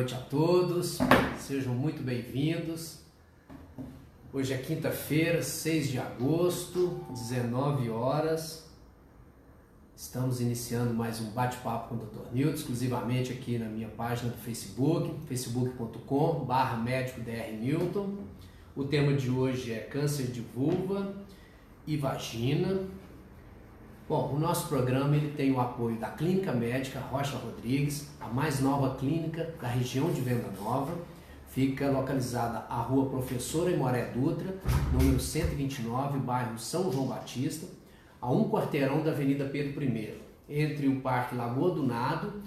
Noite a todos, sejam muito bem-vindos. Hoje é quinta-feira, 6 de agosto, 19 horas. Estamos iniciando mais um bate-papo com o Dr. Nilton, exclusivamente aqui na minha página do Facebook, Dr. Newton. O tema de hoje é câncer de vulva e vagina. Bom, o nosso programa ele tem o apoio da Clínica Médica Rocha Rodrigues, a mais nova clínica da região de Venda Nova. Fica localizada a Rua Professora Imoré Dutra, número 129, bairro São João Batista a um quarteirão da Avenida Pedro I, entre o Parque Lagoa do Nado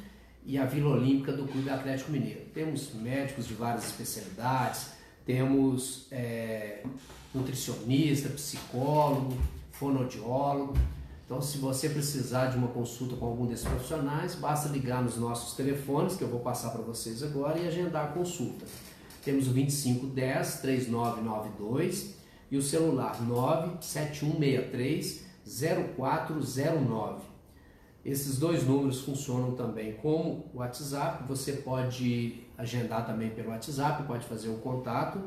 e a Vila Olímpica do Clube Atlético Mineiro. Temos médicos de várias especialidades, temos é, nutricionista, psicólogo, fonoaudiólogo. Então, se você precisar de uma consulta com algum desses profissionais, basta ligar nos nossos telefones, que eu vou passar para vocês agora, e agendar a consulta. Temos o 2510 3992 e o celular 97163 0409. Esses dois números funcionam também como WhatsApp, você pode agendar também pelo WhatsApp, pode fazer o contato.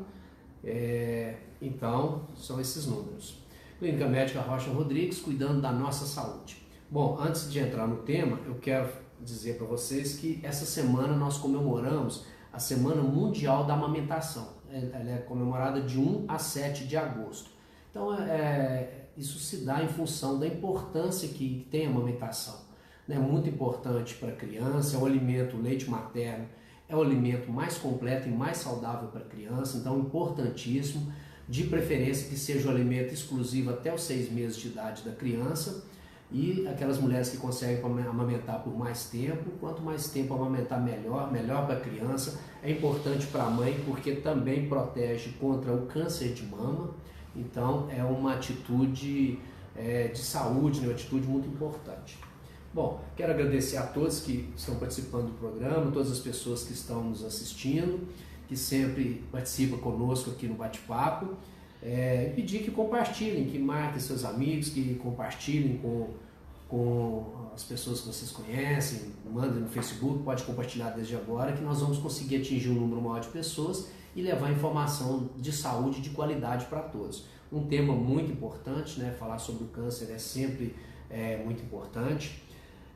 É, então, são esses números. Clínica Médica Rocha Rodrigues, cuidando da nossa saúde. Bom, antes de entrar no tema, eu quero dizer para vocês que essa semana nós comemoramos a Semana Mundial da Amamentação. Ela é comemorada de 1 a 7 de agosto. Então, é, isso se dá em função da importância que tem a amamentação. É muito importante para a criança, é o alimento, o leite materno, é o alimento mais completo e mais saudável para a criança, então importantíssimo, de preferência que seja o alimento exclusivo até os seis meses de idade da criança e aquelas mulheres que conseguem amamentar por mais tempo, quanto mais tempo amamentar melhor, melhor para a criança, é importante para a mãe porque também protege contra o câncer de mama, então é uma atitude é, de saúde, né? uma atitude muito importante. Bom, quero agradecer a todos que estão participando do programa, todas as pessoas que estão nos assistindo, que sempre participam conosco aqui no bate-papo. É, pedir que compartilhem, que marquem seus amigos, que compartilhem com, com as pessoas que vocês conhecem, mandem no Facebook, pode compartilhar desde agora, que nós vamos conseguir atingir um número maior de pessoas e levar informação de saúde de qualidade para todos. Um tema muito importante, né? falar sobre o câncer é sempre é, muito importante.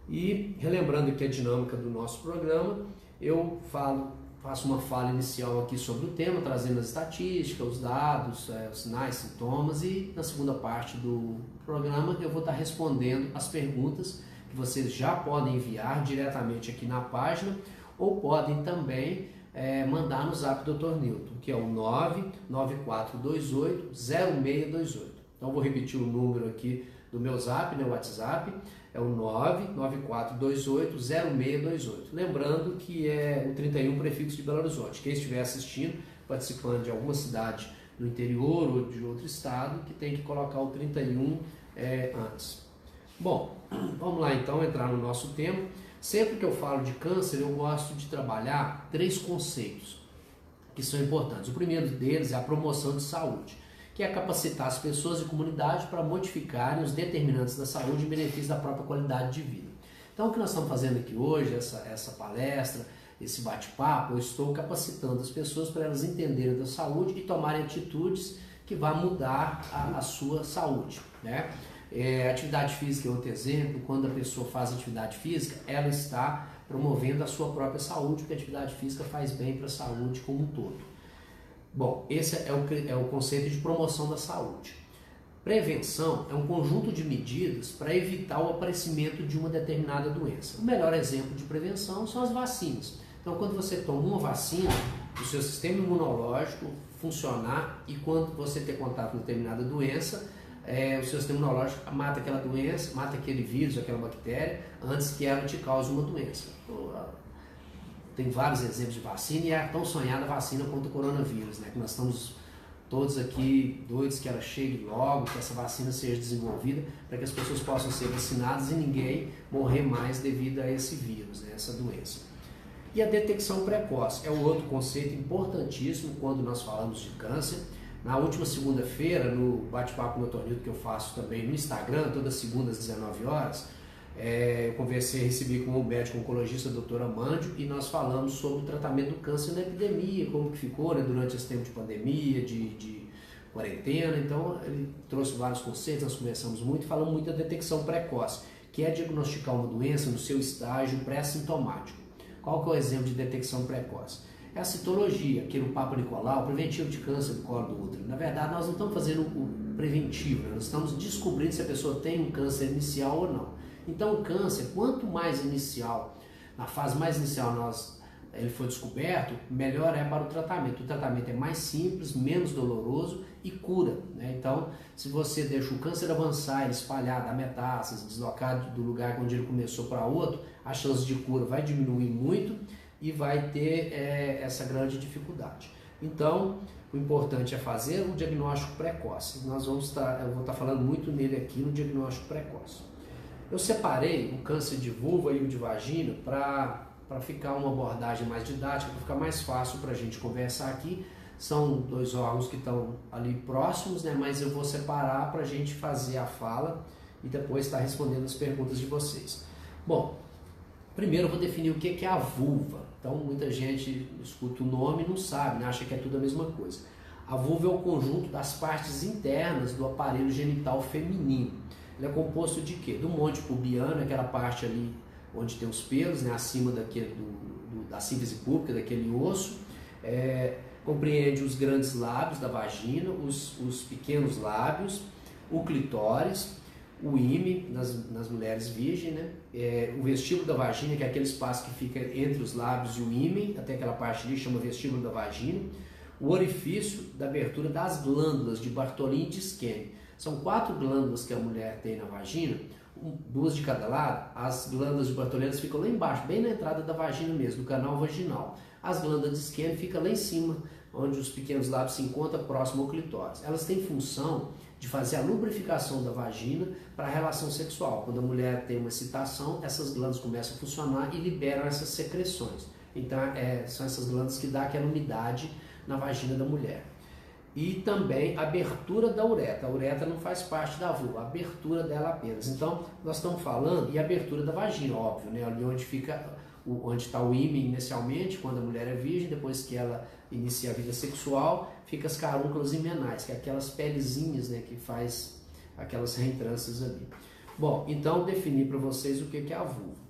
E relembrando aqui a dinâmica do nosso programa, eu falo, faço uma fala inicial aqui sobre o tema, trazendo as estatísticas, os dados, é, os sinais, sintomas, e na segunda parte do programa eu vou estar respondendo as perguntas que vocês já podem enviar diretamente aqui na página ou podem também é, mandar no zap do Dr. Newton, que é o 994280628. Então vou repetir o número aqui do meu zap, meu WhatsApp, é o 994280628. Lembrando que é o 31 prefixo de Belo Horizonte. Quem estiver assistindo, participando de alguma cidade do interior ou de outro estado, que tem que colocar o 31 é, antes. Bom, vamos lá então entrar no nosso tema. Sempre que eu falo de câncer, eu gosto de trabalhar três conceitos que são importantes. O primeiro deles é a promoção de saúde, que é capacitar as pessoas e comunidade para modificarem os determinantes da saúde em benefício da própria qualidade de vida. Então, o que nós estamos fazendo aqui hoje, essa, essa palestra, esse bate-papo, eu estou capacitando as pessoas para elas entenderem da saúde e tomarem atitudes que vão mudar a, a sua saúde. Né? É, atividade física é outro exemplo. Quando a pessoa faz atividade física, ela está promovendo a sua própria saúde, porque a atividade física faz bem para a saúde como um todo. Bom, esse é o, é o conceito de promoção da saúde. Prevenção é um conjunto de medidas para evitar o aparecimento de uma determinada doença. O melhor exemplo de prevenção são as vacinas. Então, quando você toma uma vacina, o seu sistema imunológico funcionar e quando você ter contato com determinada doença, é, o seu sistema imunológico mata aquela doença, mata aquele vírus, aquela bactéria, antes que ela te cause uma doença. Tem vários exemplos de vacina e é a tão sonhada vacina contra o coronavírus, né? Que nós estamos todos aqui doidos que ela chegue logo, que essa vacina seja desenvolvida, para que as pessoas possam ser vacinadas e ninguém morrer mais devido a esse vírus, né? essa doença. E a detecção precoce é um outro conceito importantíssimo quando nós falamos de câncer na última segunda-feira, no bate-papo no Tornildo que eu faço também no Instagram, toda segunda às 19 horas, É, eu conversei, recebi com o médico oncologista, a doutora Mandio, e nós falamos sobre o tratamento do câncer na epidemia, como que ficou né, durante esse tempo de pandemia, de, de quarentena. Então, ele trouxe vários conceitos, nós conversamos muito, falamos muito da detecção precoce, que é diagnosticar uma doença no seu estágio pré-sintomático. Qual que é o exemplo de detecção precoce? É a citologia, aqui no Papa Nicolau, preventivo de câncer do colo do útero. Na verdade, nós não estamos fazendo o preventivo, né? nós estamos descobrindo se a pessoa tem um câncer inicial ou não. Então, o câncer, quanto mais inicial, na fase mais inicial nós ele foi descoberto, melhor é para o tratamento. O tratamento é mais simples, menos doloroso e cura. Né? Então, se você deixa o câncer avançar, ele espalhar, dar metástase, deslocar do lugar onde ele começou para outro, a chance de cura vai diminuir muito e vai ter é, essa grande dificuldade. Então, o importante é fazer o diagnóstico precoce. Nós vamos estar, eu vou estar falando muito nele aqui no diagnóstico precoce. Eu separei o câncer de vulva e o de vagina para ficar uma abordagem mais didática, para ficar mais fácil para a gente conversar aqui. São dois órgãos que estão ali próximos, né? mas eu vou separar para a gente fazer a fala e depois estar respondendo as perguntas de vocês. Bom, primeiro eu vou definir o que é a vulva. Então muita gente escuta o nome e não sabe, né? acha que é tudo a mesma coisa. A vulva é o conjunto das partes internas do aparelho genital feminino. Ele é composto de quê? Do monte pubiano, aquela parte ali onde tem os pelos, né, acima daquele, do, do, da síntese pública, daquele osso. É, compreende os grandes lábios da vagina, os, os pequenos lábios, o clitóris, o ímã nas, nas mulheres virgens, né? É, o vestíbulo da vagina, que é aquele espaço que fica entre os lábios e o ímã, até aquela parte ali chama vestíbulo da vagina, o orifício da abertura das glândulas de Bartolini e de Skene. São quatro glândulas que a mulher tem na vagina, duas de cada lado. As glândulas de Bartolini ficam lá embaixo, bem na entrada da vagina mesmo, do canal vaginal. As glândulas de Skene ficam lá em cima, onde os pequenos lábios se encontram próximo ao clitóris. Elas têm função de fazer a lubrificação da vagina para a relação sexual. Quando a mulher tem uma excitação, essas glândulas começam a funcionar e liberam essas secreções. Então, é, são essas glândulas que dão aquela umidade na vagina da mulher e também abertura da uretra. A uretra não faz parte da vulva, a abertura dela apenas. Então, nós estamos falando, e abertura da vagina, óbvio, né? ali onde fica, onde está o ímã inicialmente, quando a mulher é virgem, depois que ela inicia a vida sexual, fica as carúnculas imenais, que é aquelas pelezinhas né, que faz aquelas reentrâncias ali. Bom, então definir para vocês o que é a vulva.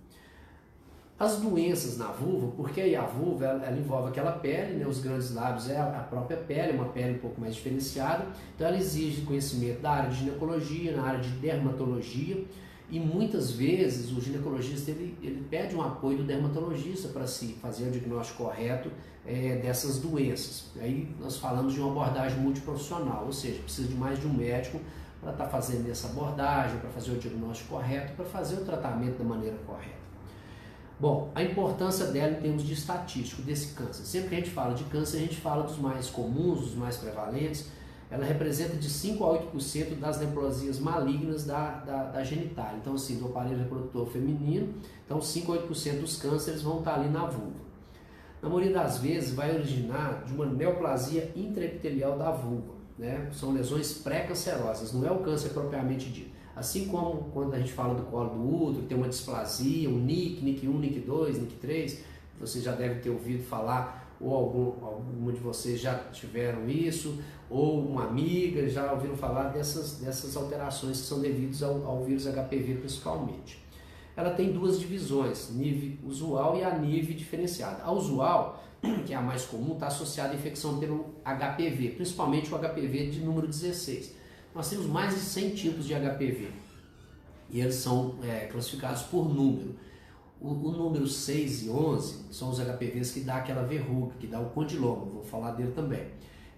As doenças na vulva, porque aí a vulva ela, ela envolve aquela pele, né, os grandes lábios é a, própria pele, uma pele um pouco mais diferenciada, então ela exige conhecimento da área de ginecologia, na área de dermatologia, e muitas vezes o ginecologista ele, ele pede um apoio do dermatologista para se fazer o diagnóstico correto é, dessas doenças. Aí nós falamos de uma abordagem multiprofissional, ou seja, precisa de mais de um médico para estar tá fazendo essa abordagem, para fazer o diagnóstico correto, para fazer o tratamento da maneira correta. Bom, a importância dela em termos de estatístico desse câncer. Sempre que a gente fala de câncer, a gente fala dos mais comuns, dos mais prevalentes. Ela representa de 5 a 8% das neoplasias malignas da, da, da genitália. Então, assim, do aparelho reprodutor feminino. Então, 5 a 8% dos cânceres vão estar ali na vulva. Na maioria das vezes, vai originar de uma neoplasia intraepitelial da vulva. Né? São lesões pré-cancerosas, não é o câncer propriamente dito. Assim como quando a gente fala do colo do útero, tem uma displasia, um NIC, NIC 1, NIC 2, NIC 3, você já deve ter ouvido falar, ou algum, alguma de vocês já tiveram isso, ou uma amiga já ouviram falar dessas, dessas alterações que são devidas ao, ao vírus HPV principalmente. Ela tem duas divisões, NIV usual e a NIV diferenciada. A usual, que é a mais comum, está associada à infecção pelo HPV, principalmente o HPV de número 16 nós temos mais de 100 tipos de HPV e eles são é, classificados por número. O, o, número 6 e 11 são os HPVs que dá aquela verruga, que dá o condiloma, vou falar dele também.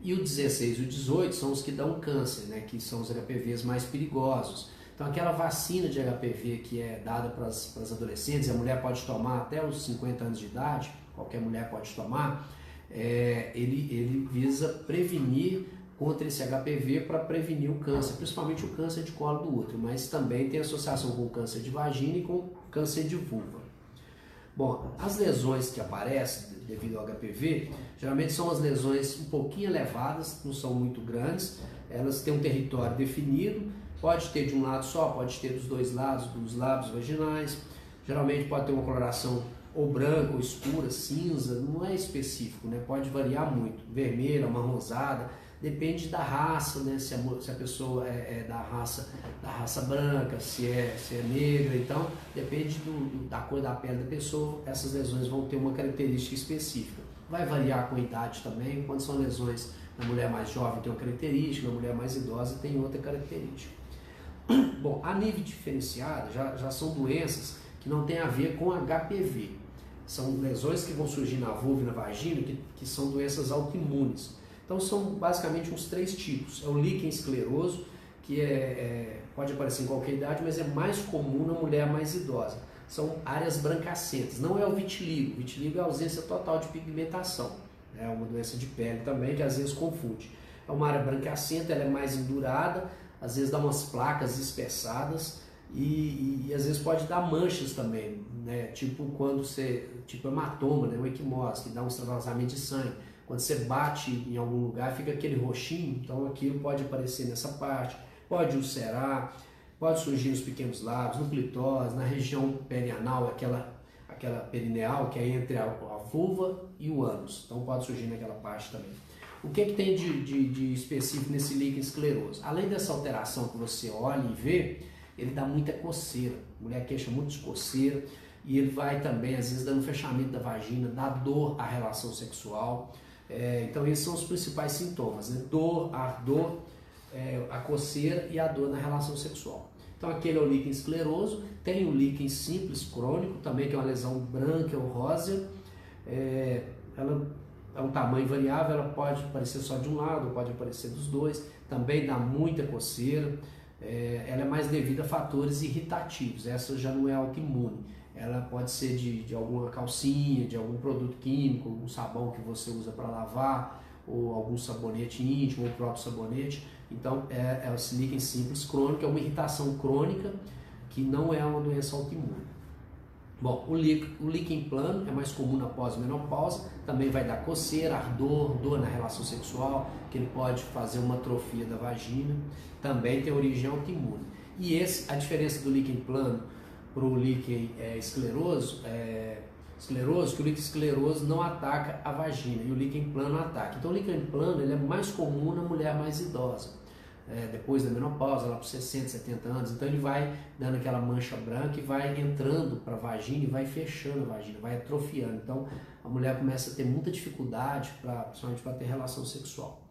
E o 16 e o 18 são os que dão câncer, né, que são os HPVs mais perigosos. Então, aquela vacina de HPV que é dada para as adolescentes, a mulher pode tomar até os 50 anos de idade, qualquer mulher pode tomar, é, ele, ele visa prevenir contra esse HPV para prevenir o câncer, principalmente o câncer de colo do útero, mas também tem associação com câncer de vagina e com câncer de vulva. Bom, as lesões que aparecem devido ao HPV, geralmente são as lesões um pouquinho elevadas, não são muito grandes, elas têm um território definido Pode ter de um lado só, pode ter dos dois lados, dos lábios vaginais. Geralmente pode ter uma coloração ou branca ou escura, cinza, não é específico, né? Pode variar muito, vermelha, marronzada, depende da raça, né? Se a, se a pessoa é, é, da raça da raça branca, se é, se é negra, então depende do, da cor da pele da pessoa, essas lesões vão ter uma característica específica. Vai variar com a idade também, quando são lesões na mulher mais jovem tem uma característica, na mulher mais idosa tem outra característica. Bom, a nível diferenciado já, já são doenças que não têm a ver com HPV. São lesões que vão surgir na vulva e na vagina que, que são doenças autoimunes. Então são basicamente uns três tipos. É o líquen escleroso, que é, é, pode aparecer em qualquer idade, mas é mais comum na mulher mais idosa. São áreas brancacentas. Não é o vitiligo. O vitiligo é a ausência total de pigmentação. É uma doença de pele também que às vezes confunde. É uma área branquecenta, ela é mais endurada, às vezes dá umas placas espessadas e, e, e, às vezes pode dar manchas também, né? Tipo quando você, tipo hematoma, né? Uma equimose, que dá um extravasamento de sangue quando você bate em algum lugar, fica aquele roxinho, então aquilo pode aparecer nessa parte, pode ulcerar, pode surgir nos pequenos lábios, no clitóris, na região perianal, aquela, aquela perineal que é entre a, a vulva e o ânus, então pode surgir naquela parte também. O que, é que tem de, de, de específico nesse líquido escleroso? Além dessa alteração que você olha e vê, ele dá muita coceira, a mulher queixa muito de coceira, e ele vai também, às vezes, dando fechamento da vagina, dá dor à relação sexual, é, então esses são os principais sintomas, né? dor, ardor, é, a coceira e a dor na relação sexual. Então aquele é o líquen escleroso, tem o líquen simples crônico também, que é uma lesão branca ou rosa, é, ela é um tamanho variável, ela pode aparecer só de um lado, pode aparecer dos dois, também dá muita coceira, é, ela é mais devida a fatores irritativos, essa já não é autoimune ela pode ser de, de alguma calcinha, de algum produto químico, algum sabão que você usa para lavar, ou algum sabonete íntimo, ou o próprio sabonete. Então, é, é o líquen simples crônico, é uma irritação crônica que não é uma doença autoimune. Bom, o líquen, o líquen plano é mais comum na pós-menopausa, também vai dar coceira, ardor, dor na relação sexual, que ele pode fazer uma atrofia da vagina, também tem origem autoimune. E esse, a diferença do líquen plano para o líquen é, escleroso, é, escleroso, que o líquen escleroso não ataca a vagina e o líquen plano ataca. Então o líquen plano ele é mais comum na mulher mais idosa, é, depois da menopausa, lá para 60, 70 anos. Então ele vai dando aquela mancha branca e vai entrando para a vagina e vai fechando a vagina, vai atrofiando. Então a mulher começa a ter muita dificuldade, pra, principalmente para ter relação sexual.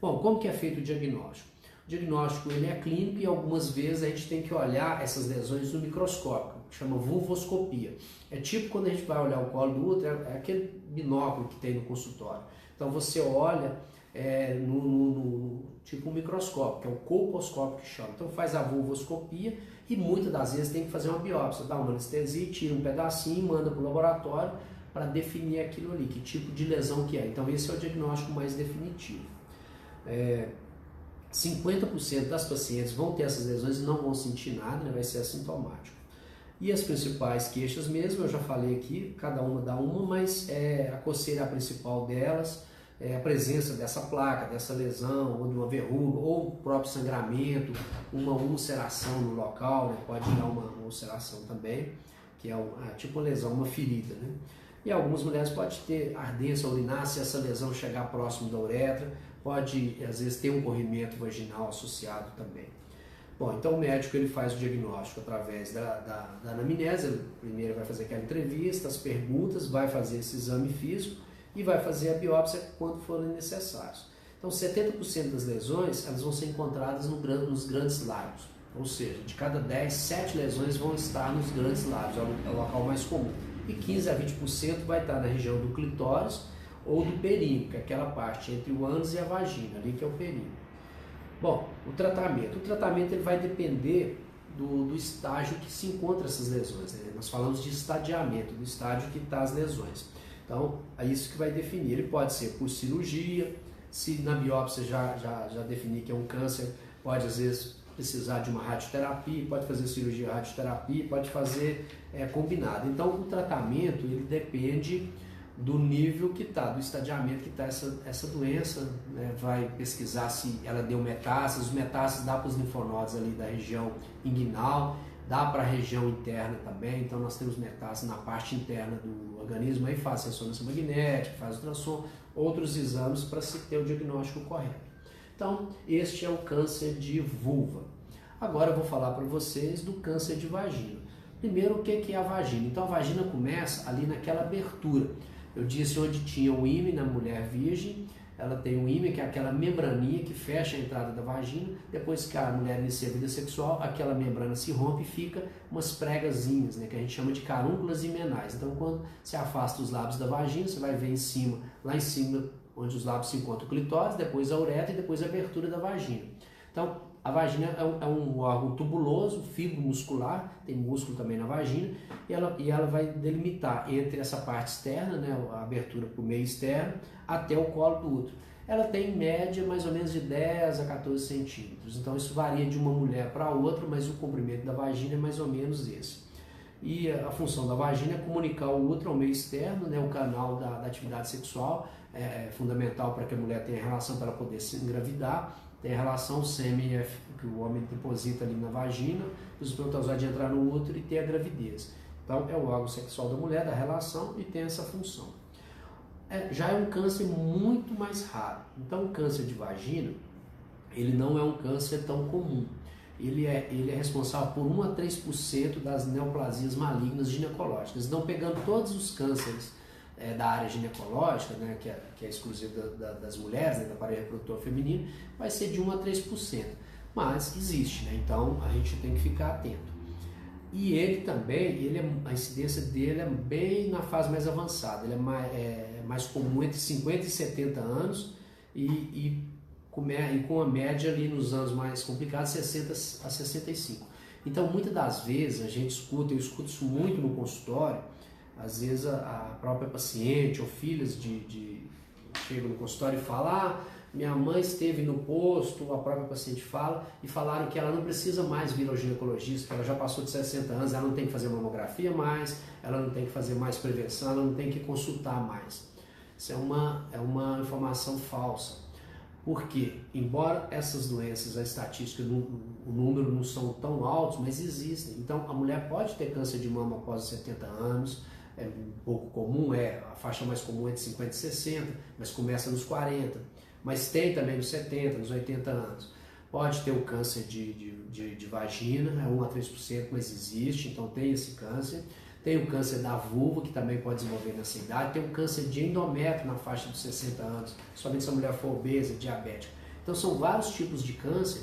Bom, como que é feito o diagnóstico? O diagnóstico ele é clínico e algumas vezes a gente tem que olhar essas lesões no microscópio, chama vulvoscopia. É tipo quando a gente vai olhar o colo do útero, é aquele binóculo que tem no consultório. Então você olha é, no, no, no, tipo um microscópio, que é o colposcópio que chama. Então faz a vulvoscopia e muitas das vezes tem que fazer uma biópsia, dá uma anestesia, tira um pedacinho manda para o laboratório para definir aquilo ali, que tipo de lesão que é. Então esse é o diagnóstico mais definitivo. É, 50% das pacientes vão ter essas lesões e não vão sentir nada, né? vai ser assintomático. E as principais queixas mesmo, eu já falei aqui, cada uma dá uma, mas é, a coceira é principal delas, é a presença dessa placa, dessa lesão, ou de uma verruga, ou o próprio sangramento, uma ulceração no local, né? pode dar uma, uma ulceração também, que é uma, tipo uma lesão, uma ferida. Né? E algumas mulheres podem ter ardência urinar se essa lesão chegar próximo da uretra, pode às vezes ter um corrimento vaginal associado também. Bom, então o médico ele faz o diagnóstico através da, da, da anamnese, primeiro vai fazer aquela entrevista, as perguntas, vai fazer esse exame físico e vai fazer a biópsia quando forem necessários. Então 70% das lesões elas vão ser encontradas no, nos grandes lábios, ou seja, de cada 10, 7 lesões vão estar nos grandes lábios, é o local mais comum. E 15 a 20% vai estar na região do clitóris ou do períneo, que é aquela parte entre o ânus e a vagina, ali que é o períneo. Bom, o tratamento. O tratamento ele vai depender do, do estágio que se encontra essas lesões. Né? Nós falamos de estadiamento, do estágio que está as lesões. Então, é isso que vai definir. Ele pode ser por cirurgia, se na biópsia já, já, já definir que é um câncer, pode às vezes precisar de uma radioterapia, pode fazer cirurgia radioterapia, pode fazer é, combinado. Então, o tratamento ele depende do nível que está, do estadiamento que está essa, essa doença, né? vai pesquisar se ela deu metástases, os metástases dá para os linfonodos ali da região inguinal, dá para a região interna também, então nós temos metástases na parte interna do organismo, aí faz ressonância magnética, faz ultrassom, outros exames para se ter o diagnóstico correto. Então, este é o câncer de vulva. Agora eu vou falar para vocês do câncer de vagina. Primeiro, o que é a vagina? Então, a vagina começa ali naquela abertura. Eu disse onde tinha o ímã na mulher virgem, ela tem um ímã, que é aquela membraninha que fecha a entrada da vagina. Depois que a mulher inicia a vida sexual, aquela membrana se rompe e fica umas pregazinhas, né, que a gente chama de carúnculas imenais. Então, quando se afasta os lábios da vagina, você vai ver em cima, lá em cima, onde os lábios se encontram o clitóris, depois a uretra e depois a abertura da vagina. Então, a vagina é um, é um órgão tubuloso, fibro muscular, tem músculo também na vagina, e ela, e ela vai delimitar entre essa parte externa, né, a abertura para o meio externo, até o colo do útero. Ela tem em média mais ou menos de 10 a 14 centímetros, então isso varia de uma mulher para outra, mas o comprimento da vagina é mais ou menos esse. E a função da vagina é comunicar o útero ao meio externo, né, o canal da, da atividade sexual, é fundamental para que a mulher tenha relação para poder se engravidar, tem relação sêmen que o homem deposita ali na vagina, os espermatozoides entrar no útero e ter a gravidez. Então é o órgão sexual da mulher, da relação e tem essa função. É, já é um câncer muito mais raro. Então o câncer de vagina, ele não é um câncer tão comum. Ele é, ele é responsável por 1 a 3% das neoplasias malignas ginecológicas. Então pegando todos os cânceres é, da área ginecológica, né, que, é, que é exclusivo da, da, das mulheres, né, da aparelho reprodutor feminino, vai ser de 1 a 3%. Mas existe, né, então a gente tem que ficar atento. E ele também, ele é, a incidência dele é bem na fase mais avançada, ele é mais, é, mais comum entre 50 e 70 anos e, e, com, e com a média ali nos anos mais complicados, 60 a 65. Então, muitas das vezes a gente escuta, eu escuto isso muito no consultório, às vezes a, própria paciente ou filhas de, de chegam no consultório e falam, ah, minha mãe esteve no posto, a própria paciente fala, e falaram que ela não precisa mais vir ao ginecologista, que ela já passou de 60 anos, ela não tem que fazer mamografia mais, ela não tem que fazer mais prevenção, ela não tem que consultar mais. Isso é uma, é uma informação falsa. Porque, embora essas doenças, a estatística, o número não são tão altos, mas existem. Então, a mulher pode ter câncer de mama após os 70 anos, é um pouco comum, é a faixa mais comum é de 50 e 60, mas começa nos 40. Mas tem também nos 70, nos 80 anos. Pode ter o câncer de, de, de, de vagina, é 1 a 3%, mas existe, então tem esse câncer. Tem o câncer da vulva, que também pode desenvolver nessa idade. Tem o câncer de endométrio na faixa dos 60 anos, somente se a mulher for obesa, diabética. Então são vários tipos de câncer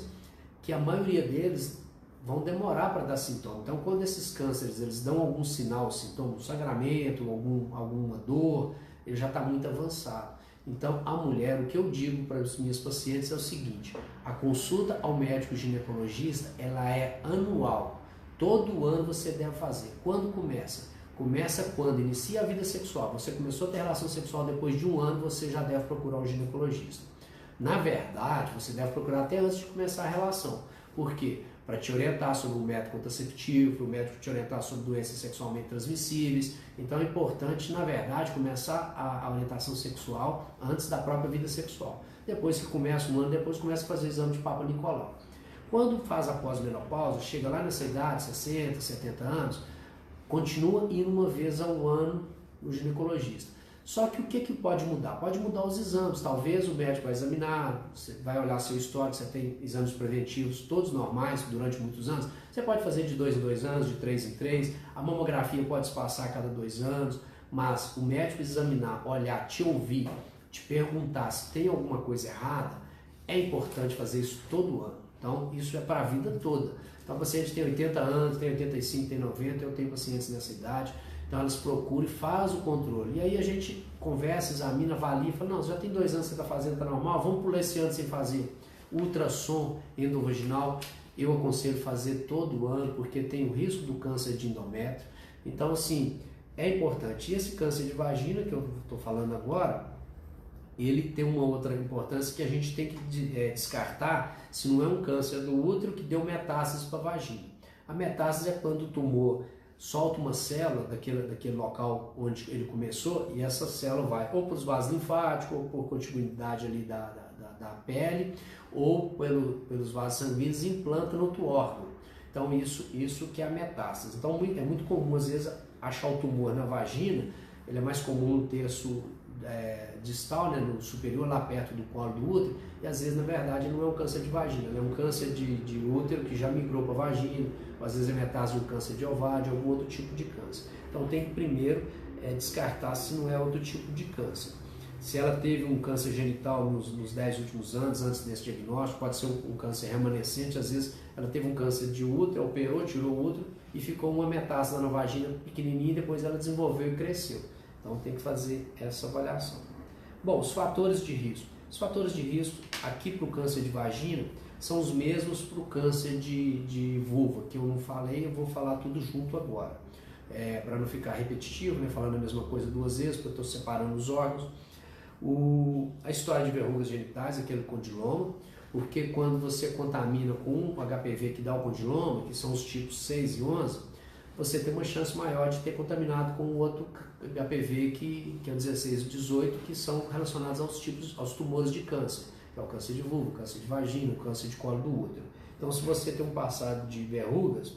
que a maioria deles vão demorar para dar sintoma. Então, quando esses cânceres eles dão algum sinal, sintoma, um sangramento, algum, alguma dor, ele já está muito avançado. Então, a mulher, o que eu digo para as minhas pacientes é o seguinte: a consulta ao médico ginecologista ela é anual. Todo ano você deve fazer. Quando começa? Começa quando inicia a vida sexual. Você começou a ter relação sexual depois de um ano, você já deve procurar o ginecologista. Na verdade, você deve procurar até antes de começar a relação. Por quê? Para te orientar sobre o método contraceptivo, o médico te orientar sobre doenças sexualmente transmissíveis. Então é importante, na verdade, começar a, a orientação sexual antes da própria vida sexual. Depois que começa um ano, depois começa a fazer exame de Papa Nicolau. Quando faz a pós-menopausa, chega lá nessa idade, 60, 70 anos, continua indo uma vez ao ano no ginecologista. Só que o que, que pode mudar? Pode mudar os exames. Talvez o médico vai examinar, vai olhar seu histórico, você tem exames preventivos, todos normais durante muitos anos. Você pode fazer de dois em dois anos, de três em três. A mamografia pode se passar a cada dois anos. Mas o médico examinar, olhar, te ouvir, te perguntar se tem alguma coisa errada, é importante fazer isso todo ano. Então, isso é para a vida toda. Então, paciente tem 80 anos, tem 85, tem 90, eu tenho pacientes nessa idade. Então elas procuram e fazem o controle. E aí a gente conversa, examina, avalia, fala, não, já tem dois anos que você está fazendo, está normal, vamos pular esse ano sem fazer ultrassom endovaginal. Eu aconselho fazer todo ano, porque tem o risco do câncer de endométrio. Então, assim, é importante. E esse câncer de vagina, que eu estou falando agora, ele tem uma outra importância que a gente tem que é, descartar se não é um câncer do útero que deu metástase para a vagina. A metástase é quando o tumor solta uma célula daquele, daquele local onde ele começou e essa célula vai ou para os vasos linfáticos ou por continuidade ali da, da, da, pele ou pelo, pelos vasos sanguíneos e implanta no outro órgão. Então isso, isso que é a metástase. Então é muito comum às vezes achar o tumor na vagina, ele é mais comum no terço é, distal, né, no superior, lá perto do colo do útero, e às vezes na verdade não é um câncer de vagina, é um câncer de, de útero que já migrou para a vagina, ou às vezes é metástase de um câncer de ovário, de algum outro tipo de câncer. Então tem que primeiro é, descartar se não é outro tipo de câncer. Se ela teve um câncer genital nos, nos 10 últimos anos, antes desse diagnóstico, pode ser um, um, câncer remanescente, às vezes ela teve um câncer de útero, operou, tirou o útero e ficou uma metástase na vagina pequenininha e depois ela desenvolveu e cresceu. Então tem que fazer essa avaliação. Bom, os fatores de risco. Os fatores de risco aqui para o câncer de vagina são os mesmos para o câncer de, de vulva, que eu não falei, eu vou falar tudo junto agora. É, para não ficar repetitivo, né, falando a mesma coisa duas vezes, porque eu estou separando os órgãos. O, a história de verrugas genitais, aquele condiloma, porque quando você contamina com um HPV que dá o condiloma, que são os tipos 6 e 11, você tem uma chance maior de ter contaminado com outro HPV que, que é o 16 e 18, que são relacionados aos tipos, aos tumores de câncer, que é o câncer de vulva, câncer de vagina, câncer de colo do útero. Então, se você tem um passado de verrugas,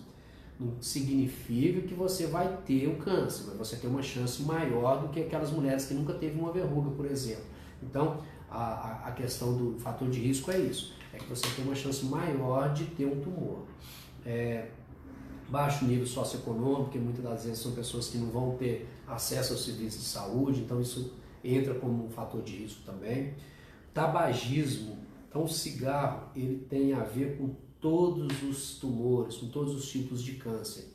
não significa que você vai ter o câncer, mas você tem uma chance maior do que aquelas mulheres que nunca teve uma verruga, por exemplo. Então, a, a questão do fator de risco é isso, é que você tem uma chance maior de ter um tumor. É, baixo nível socioeconômico, que muitas das vezes são pessoas que não vão ter acesso aos serviços de saúde, então isso entra como um fator de risco também. Tabagismo, então o cigarro, ele tem a ver com todos os tumores, com todos os tipos de câncer.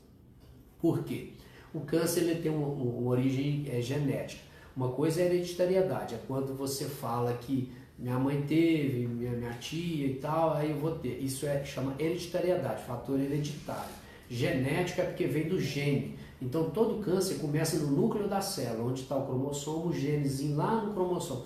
Por quê? O câncer ele tem uma, uma origem é, genética. Uma coisa é hereditariedade, é quando você fala que minha mãe teve, minha, minha tia e tal, aí eu vou ter. Isso é chama hereditariedade, fator hereditário. Genética é porque vem do gene. Então todo câncer começa no núcleo da célula, onde está o cromossomo, o genezinho lá no cromossomo.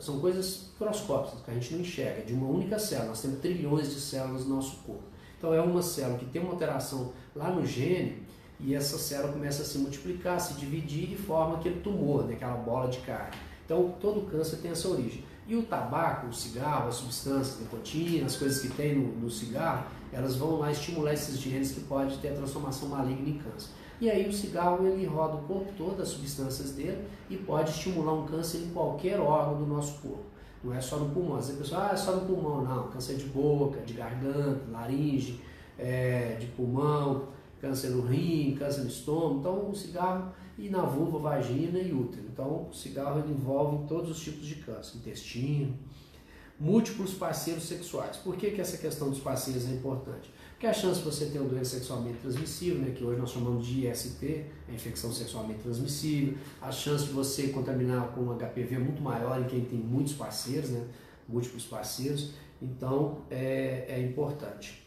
São coisas microscópicas que a gente não enxerga, de uma única célula. Nós temos trilhões de células no nosso corpo. Então é uma célula que tem uma alteração lá no gene e essa célula começa a se multiplicar, se dividir e forma aquele tumor, né, aquela bola de carne. Então todo câncer tem essa origem. E o tabaco, o cigarro, as substâncias, nicotina, as coisas que tem no, no cigarro, elas vão lá estimular esses genes que pode ter a transformação maligna em câncer. E aí o cigarro ele roda o corpo todo, as substâncias dele, e pode estimular um câncer em qualquer órgão do nosso corpo. Não é só no pulmão. Às vezes a pessoa, ah, é só no pulmão. Não, câncer de boca, de garganta, laringe, é, de pulmão, câncer no rim, câncer no estômago. Então o cigarro e na vulva, vagina e útero. Então o cigarro envolve todos os tipos de câncer, intestino, múltiplos parceiros sexuais. Por que, que essa questão dos parceiros é importante? Porque a chance de você ter uma doença sexualmente transmissível, né, que hoje nós chamamos de IST, a infecção sexualmente transmissível, a chance de você contaminar com HPV é muito maior em quem tem muitos parceiros, né, múltiplos parceiros, então é, é importante.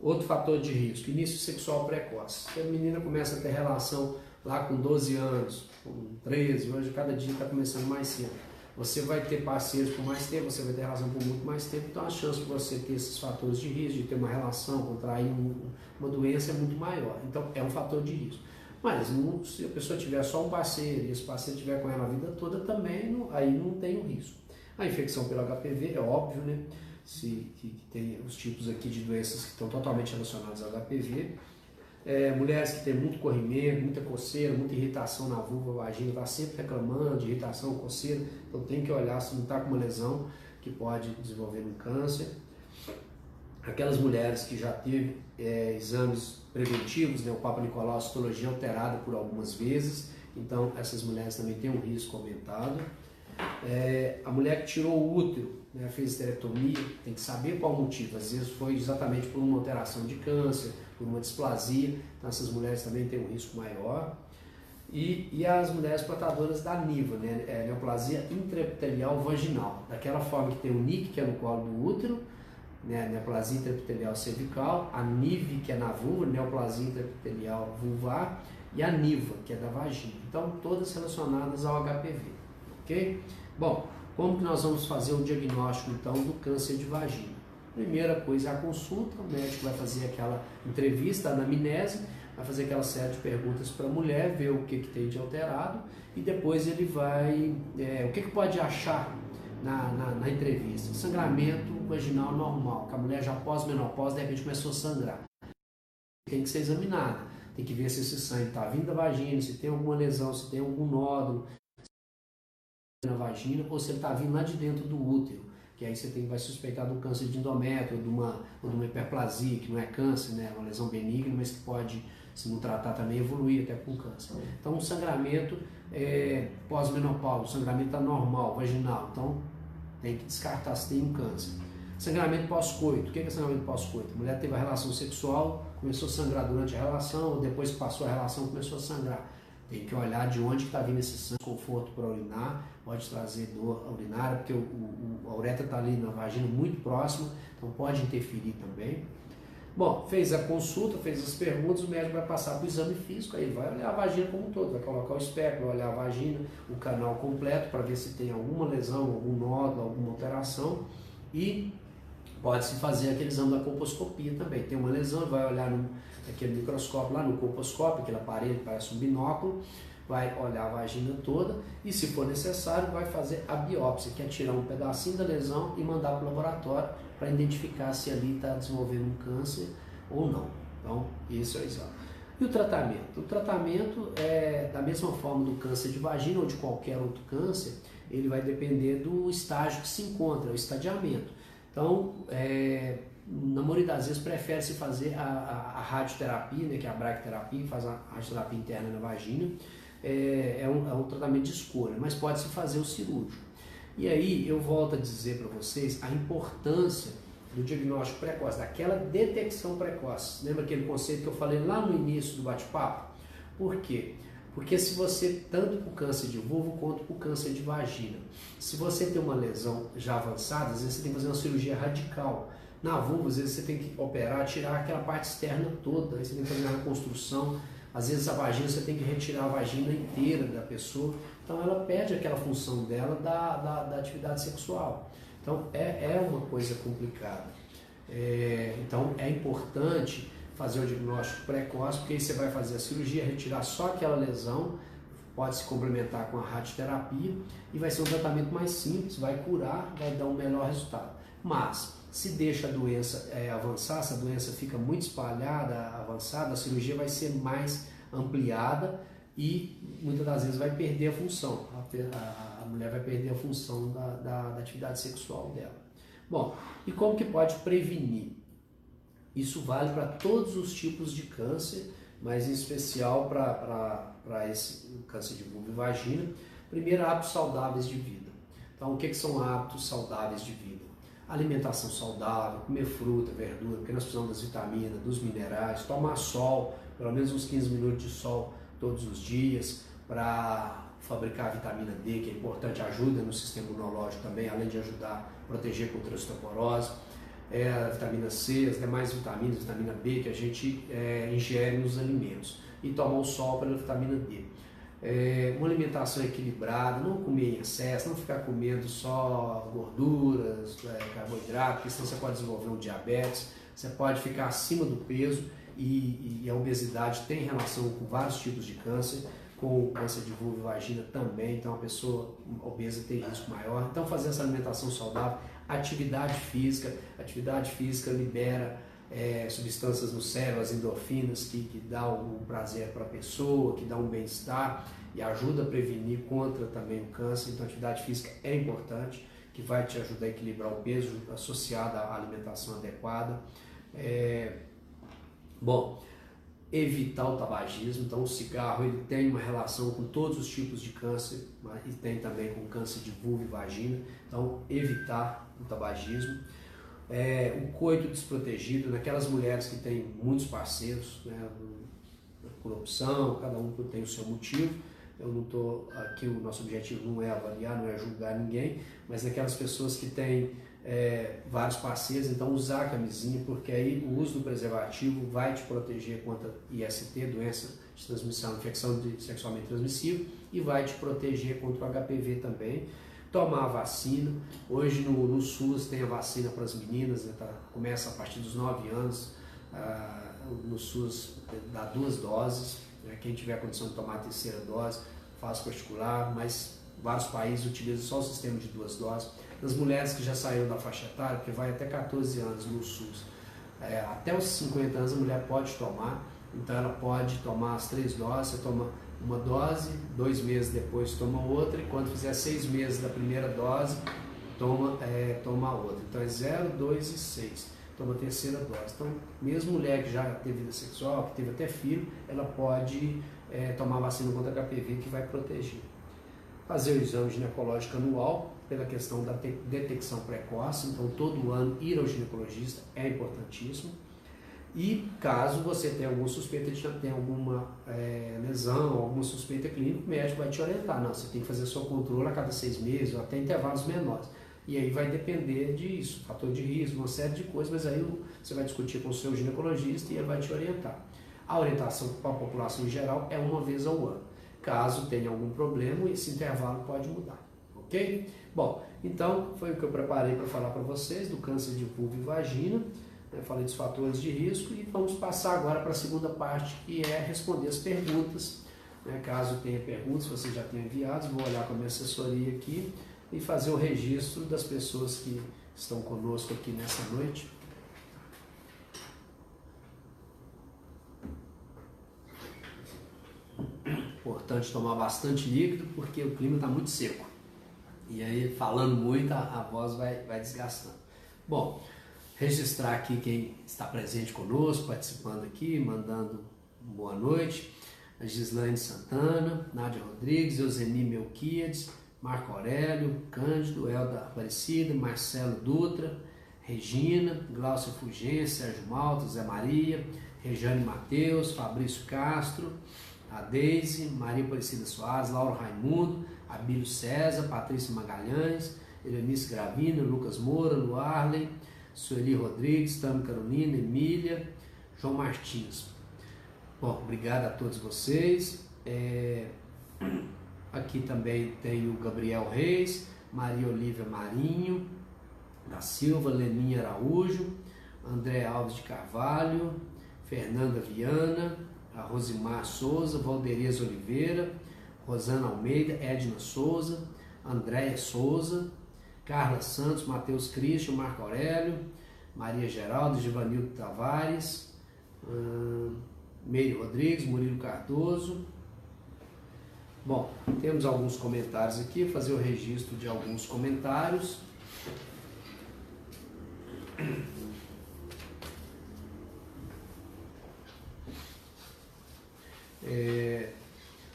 Outro fator de risco, início sexual precoce. Se a menina começa a ter relação lá com 12 anos, com 13, hoje cada dia está começando mais cedo você vai ter parceiros por mais tempo, você vai ter relação por muito mais tempo, então a chance de você ter esses fatores de risco, de ter uma relação, contrair um, uma doença é muito maior. Então é um fator de risco. Mas se a pessoa tiver só um parceiro e esse parceiro tiver com ela a vida toda, também não, aí não tem o um risco. A infecção pelo HPV é óbvio, né? Se, que, que tem os tipos aqui de doenças que estão totalmente relacionadas ao HPV é, mulheres que têm muito corrimento, muita coceira, muita irritação na vulva, vagina, está sempre reclamando de irritação, coceira, então tem que olhar se não está com uma lesão que pode desenvolver um câncer. Aquelas mulheres que já teve é, exames preventivos, né, o Papa Nicolau, citologia alterada por algumas vezes, então essas mulheres também têm um risco aumentado. É, a mulher que tirou o útero, né, fez esterectomia, tem que saber qual o motivo. Às vezes foi exatamente por uma alteração de câncer, por uma displasia, então essas mulheres também têm um risco maior. E, e as mulheres portadoras da NIVA, né, é, neoplasia intraepitelial vaginal, daquela forma que tem o NIC, que é no colo do útero, né, neoplasia intraepitelial cervical, a NIV, que é na vulva, neoplasia intraepitelial vulvar, e a NIVA, que é da vagina. Então, todas relacionadas ao HPV, ok? Bom, como que nós vamos fazer o diagnóstico, então, do câncer de vagina? Primeira coisa é a consulta, o médico vai fazer aquela entrevista, a anamnese, vai fazer aquela série de perguntas para a mulher, ver o que, que tem de alterado e depois ele vai, é, o que, que pode achar na, na, na, entrevista. Sangramento vaginal normal, que a mulher já pós-menopausa de repente começou a sangrar. Tem que ser examinada, tem que ver se esse sangue está vindo da vagina, se tem alguma lesão, se tem algum nódulo na vagina ou se ele está vindo lá de dentro do útero que aí você tem, vai suspeitar de um câncer de endométrio, de uma, ou de uma hiperplasia, que não é câncer, né, é uma lesão benigna, mas que pode, se não tratar também, evoluir até com câncer. Então, um sangramento é, pós-menopausa, sangramento anormal, vaginal, então tem que descartar se tem um câncer. Sangramento pós-coito, o que é sangramento pós-coito? A mulher teve a relação sexual, começou a sangrar durante a relação, ou depois que passou a relação começou a sangrar. Tem que olhar de onde está vindo esse sangue, conforto para urinar, pode trazer dor urinária, porque o, o, a uretra está ali na vagina muito próximo, então pode interferir também. Bom, fez a consulta, fez as perguntas, o médico vai passar para o exame físico, aí vai olhar a vagina como um todo, vai colocar o espectro, vai olhar a vagina, o canal completo para ver se tem alguma lesão, algum nódulo, alguma alteração e pode-se fazer aquele exame da colposcopia também. Tem uma lesão, vai olhar no, aquele microscópio lá no colposcópio, aquele aparelho que parece um binóculo, vai olhar a vagina toda e, se for necessário, vai fazer a biópsia, que é tirar um pedacinho da lesão e mandar para o laboratório para identificar se ali está desenvolvendo um câncer ou não. Então, esse é o exame. E o tratamento? O tratamento é da mesma forma do câncer de vagina ou de qualquer outro câncer, ele vai depender do estágio que se encontra, o estadiamento. Então, é, na maioria das vezes prefere-se fazer a, a, a, radioterapia, né, que é a bracterapia, faz a radioterapia interna na vagina, é, é, um, é um tratamento de escolha, mas pode-se fazer o cirúrgico. E aí eu volto a dizer para vocês a importância do diagnóstico precoce, daquela detecção precoce. Lembra aquele conceito que eu falei lá no início do bate-papo? Por quê? Porque se você, tanto para o câncer de vulva quanto para o câncer de vagina, se você tem uma lesão já avançada, às vezes você tem que fazer uma cirurgia radical. Na vulva, às vezes você tem que operar, tirar aquela parte externa toda, aí você tem que fazer uma reconstrução. Às vezes a vagina você tem que retirar a vagina inteira da pessoa, então ela perde aquela função dela da, da, da atividade sexual. Então é, é uma coisa complicada. É, então é importante fazer o diagnóstico precoce, porque aí você vai fazer a cirurgia, retirar só aquela lesão, pode se complementar com a radioterapia e vai ser um tratamento mais simples, vai curar, vai dar um melhor resultado. Mas se deixa a doença é, avançar, se a doença fica muito espalhada, avançada, a cirurgia vai ser mais ampliada e muitas das vezes vai perder a função. A, a, mulher vai perder a função da, da, da atividade sexual dela. Bom, e como que pode prevenir? Isso vale para todos os tipos de câncer, mas em especial para esse câncer de vulva e vagina. Primeiro, hábitos saudáveis de vida. Então, o que, que são hábitos saudáveis de vida? Alimentação saudável, comer fruta, verdura, porque nós precisamos das vitaminas, dos minerais, tomar sol, pelo menos uns 15 minutos de sol todos os dias, para fabricar a vitamina D, que é importante, ajuda no sistema imunológico também, além de ajudar a proteger contra a osteoporose é, a vitamina C, as demais vitaminas, vitamina B que a gente é, ingere nos alimentos e tomar o sol pela vitamina D. É, uma alimentação equilibrada, não comer em excesso, não ficar comendo só gorduras, é, carboidrato, porque senão você pode desenvolver um diabetes, você pode ficar acima do peso e, e a obesidade tem relação com vários tipos de câncer, com câncer de vulva e vagina também, então a pessoa obesa tem risco maior. Então fazer essa alimentação saudável atividade física. Atividade física libera é, substâncias no cérebro, as endorfinas, que, que dá um prazer para a pessoa, que dá um bem-estar e ajuda a prevenir contra também o câncer. Então, atividade física é importante, que vai te ajudar a equilibrar o peso associado à alimentação adequada. É, bom, evitar o tabagismo. Então, o cigarro ele tem uma relação com todos os tipos de câncer e tem também com câncer de vulva e vagina. Então, evitar o tabagismo. É, o coito desprotegido, naquelas mulheres que têm muitos parceiros, né, por opção, cada um tem o seu motivo. Eu não estou aqui, o nosso objetivo não é avaliar, não é julgar ninguém, mas naquelas pessoas que têm é, vários parceiros, então usar a camisinha, porque aí o uso do preservativo vai te proteger contra IST, doença de transmissão, infecção de, sexualmente transmissível, e vai te proteger contra o HPV também. Tomar a vacina, hoje no, no SUS tem a vacina para as meninas, né, tá, começa a partir dos 9 anos, a, no SUS dá duas doses, né? quem tiver condição de tomar a terceira dose, faz particular, mas vários países utilizam só o sistema de duas doses. Das mulheres que já saíram da faixa etária, porque vai até 14 anos no SUS, é, até os 50 anos a mulher pode tomar, então ela pode tomar as três doses, você toma uma dose, dois meses depois toma outra, e quando fizer seis meses da primeira dose, toma, é, toma outra. Então é 0, 2 e 6 toma a terceira dose. Então, mesmo mulher que já teve vida sexual, que teve até filho, ela pode é, tomar vacina contra HPV que vai proteger. Fazer o exame ginecológico anual, pela questão da detecção precoce, então todo ano ir ao ginecologista é importantíssimo. E caso você tenha alguma suspeita de ter alguma é, lesão, alguma suspeita clínica, o médico vai te orientar. Não, você tem que fazer seu controle a cada seis meses ou até intervalos menores. E aí vai depender disso, fator de risco, uma série de coisas, mas aí você vai discutir com o seu ginecologista e ele vai te orientar. A orientação para a população em geral é uma vez ao ano. Caso tenha algum problema, esse intervalo pode mudar, ok? Bom, então foi o que eu preparei para falar para vocês do câncer de vulva e vagina. Né? Falei dos fatores de risco e vamos passar agora para a segunda parte, que é responder as perguntas. Né? Caso tenha perguntas, você já tenha enviado, vou olhar com a minha assessoria aqui e fazer o registro das pessoas que estão conosco aqui nessa noite. Importante tomar bastante líquido porque o clima está muito seco. E aí, falando muito, a, a voz vai, vai desgastando. Bom, registrar aqui quem está presente conosco, participando aqui, mandando boa noite. A Gislaine Santana, Nádia Rodrigues, Euseni Melquiades, Marco Aurélio, Cândido, Elda Aparecida, Marcelo Dutra, Regina, Glaucia Fugência, Sérgio Malta, Zé Maria, Rejane Mateus, Fabrício Castro, a Deise, Maria Aparecida Soares, Laura Raimundo, Abílio César, Patrícia Magalhães, Elenice Gravina, Lucas Moura, Luarley, Sueli Rodrigues, Tami Carolina, Emília, João Martins. Bom, obrigado a todos vocês. É... Aqui também tem o Gabriel Reis, Maria Olívia Marinho, da Silva, Leninha Araújo, André Alves de Carvalho, Fernanda Viana, a Rosimar Souza, Valdereza Oliveira, Rosana Almeida, Edna Souza, Andréia Souza, Carla Santos, Matheus Cristian, Marco Aurélio, Maria Geraldo, Givanildo Tavares, hum, Meire Rodrigues, Murilo Cardoso, Bom, temos alguns comentários aqui, fazer o registro de alguns comentários. É,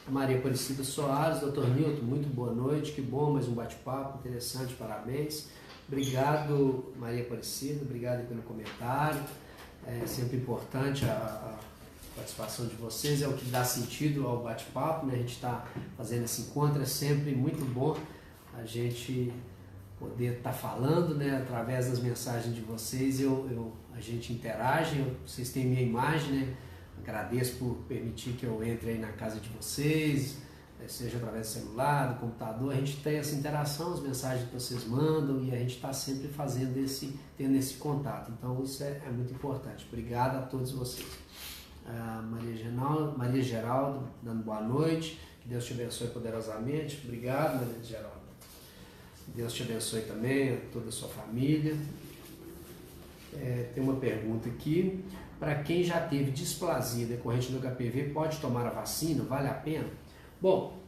Maria Aparecida Soares, doutor Nilton, muito boa noite, que bom, mais um bate-papo interessante, parabéns. Obrigado, Maria Aparecida, obrigado pelo comentário. É sempre importante a, a participação de vocês, é o que dá sentido ao bate-papo, né? A gente está fazendo esse encontro, é sempre muito bom a gente poder estar tá falando, né? Através das mensagens de vocês, eu, eu, a gente interage, vocês têm minha imagem, né? Agradeço por permitir que eu entre aí na casa de vocês, eh, seja através do celular, do computador, a gente tem essa interação, as mensagens que vocês mandam e a gente está sempre fazendo esse, tendo esse contato. Então isso é, é muito importante. Obrigado a todos vocês. Maria, Geraldo, Maria Geraldo, dando boa noite. Que Deus te abençoe poderosamente. Obrigado, Maria Geraldo. Deus te abençoe também, toda a sua família. É, tem uma pergunta aqui. Para quem já teve displasia decorrente do HPV, pode tomar a vacina? Vale a pena? Bom,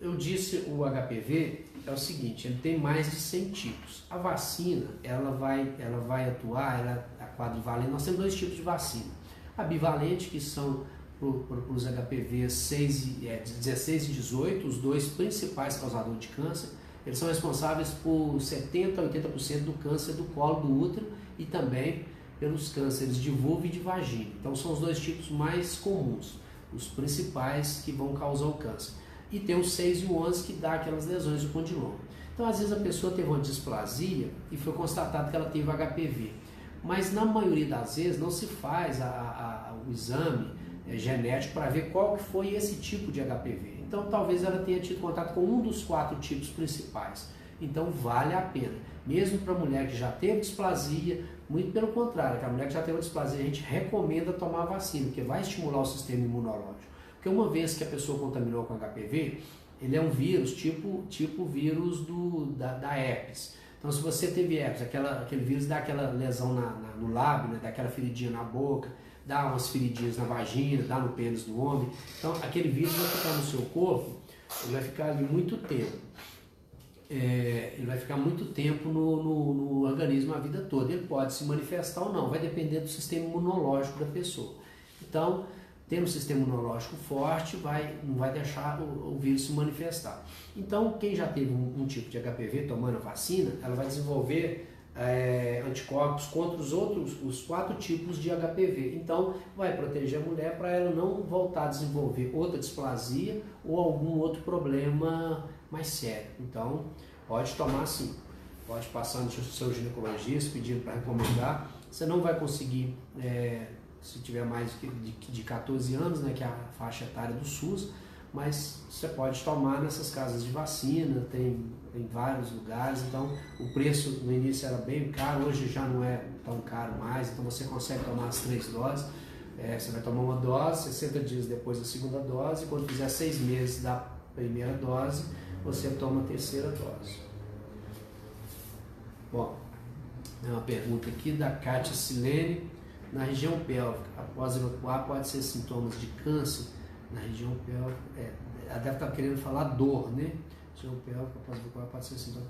eu disse o HPV é o seguinte, ele tem mais de 100 tipos. A vacina, ela vai, ela vai atuar, ela, a quadrivalente, nós temos dois tipos de vacina a bivalente, que são para os HPV 6 e, é, 16 e 18, os dois principais causadores de câncer. Eles são responsáveis por 70 a 80% do câncer do colo do útero e também pelos cânceres de vulva e de vagina. Então são os dois tipos mais comuns, os principais que vão causar o câncer. E tem os 6 e o 11 que dá aquelas lesões do condiloma. Então às vezes a pessoa teve uma displasia e foi constatado que ela teve HPV mas na maioria das vezes não se faz a, a, o exame é, genético para ver qual que foi esse tipo de HPV. Então talvez ela tenha tido contato com um dos quatro tipos principais, Então vale a pena. Mesmo para mulher que já teve displasia, muito pelo contrário, que a mulher que já teve displasia, a gente recomenda tomar a vacina, porque vai estimular o sistema imunológico. Porque uma vez que a pessoa contaminou com HPV, ele é um vírus tipo tipo vírus do, da, da herpes. Então, se você teve herpes, aquela, aquele vírus dá aquela lesão na, na, no lábio, né, dá aquela feridinha na boca, dá umas feridinhas na vagina, dá no pênis do homem. Então, aquele vírus vai ficar no seu corpo, ele vai ficar ali muito tempo. É, ele vai ficar muito tempo no, no, no, organismo a vida toda. Ele pode se manifestar ou não, vai depender do sistema imunológico da pessoa. Então, ter um sistema imunológico forte vai, não vai deixar o, o vírus se manifestar. Então, quem já teve um, um, tipo de HPV tomando a vacina, ela vai desenvolver é, anticorpos contra os outros, os quatro tipos de HPV. Então, vai proteger a mulher para ela não voltar a desenvolver outra displasia ou algum outro problema mais sério. Então, pode tomar sim. Pode passar no seu ginecologista pedindo para recomendar. Você não vai conseguir é, se tiver mais de, de 14 anos, né, que é a faixa etária do SUS, mas você pode tomar nessas casas de vacina, tem em vários lugares, então o preço no início era bem caro, hoje já não é tão caro mais, então você consegue tomar as três doses, é, você vai tomar uma dose, 60 dias depois da segunda dose, e quando fizer seis meses da primeira dose, você toma a terceira dose. Bom, é uma pergunta aqui da Kátia Silene na região pélvica, após evacuar, pode ser sintomas de câncer na região pélvica. É, ela deve estar querendo falar dor, né? Região pélvica, após evacuar, pode ser sintoma.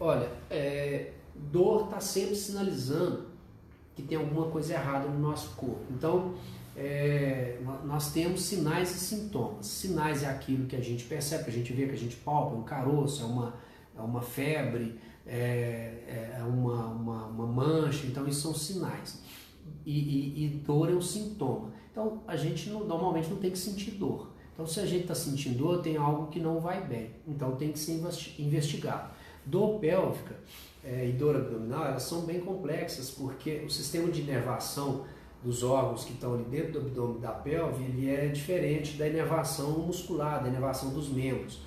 Olha, é, dor está sempre sinalizando que tem alguma coisa errada no nosso corpo. Então, é, nós temos sinais e sintomas. Sinais é aquilo que a gente percebe, que a gente vê, que a gente palpa, um caroço, é uma, é uma febre, é, é uma, uma, uma mancha, então isso são sinais e, e, e dor é um sintoma. Então a gente não, normalmente não tem que sentir dor. Então se a gente está sentindo dor, tem algo que não vai bem. Então tem que ser investigado. Dor pélvica é, e dor abdominal, elas são bem complexas porque o sistema de inervação dos órgãos que estão ali dentro do abdômen da pelve, ele é diferente da inervação muscular, da inervação dos membros.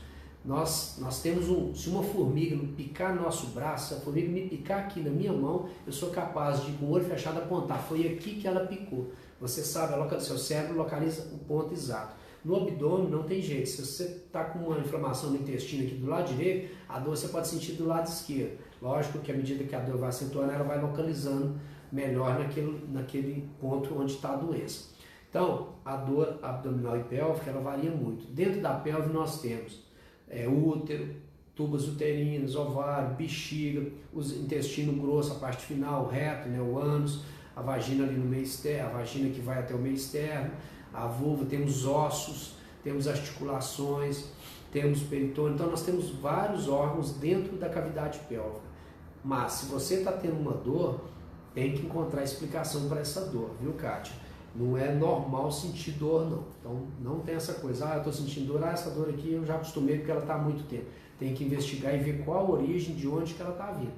Nós, nós temos um, se uma formiga picar no nosso braço, se a formiga me picar aqui na minha mão, eu sou capaz de, com o olho fechado, apontar. Foi aqui que ela picou. Você sabe, o seu cérebro localiza o ponto exato. No abdômen não tem jeito. Se você está com uma inflamação no intestino aqui do lado direito, a dor você pode sentir do lado esquerdo. Lógico que à medida que a dor vai acentuando, ela vai localizando melhor naquele, naquele ponto onde está a doença. Então, a dor abdominal e pélvica, ela varia muito. Dentro da pelve nós temos é, útero, tubas uterinas, ovário, bexiga, o intestino grosso, a parte final, o reto, né, o ânus, a vagina ali no meio externo, a vagina que vai até o meio externo, a vulva, temos ossos, temos articulações, temos peritônio, então nós temos vários órgãos dentro da cavidade pélvica. Mas se você está tendo uma dor, tem que encontrar explicação para essa dor, viu, Kátia? Não é normal sentir dor, não. Então, não tem essa coisa, ah, eu estou sentindo dor, ah, essa dor aqui eu já acostumei porque ela está há muito tempo. Tem que investigar e ver qual a origem, de onde que ela está vindo.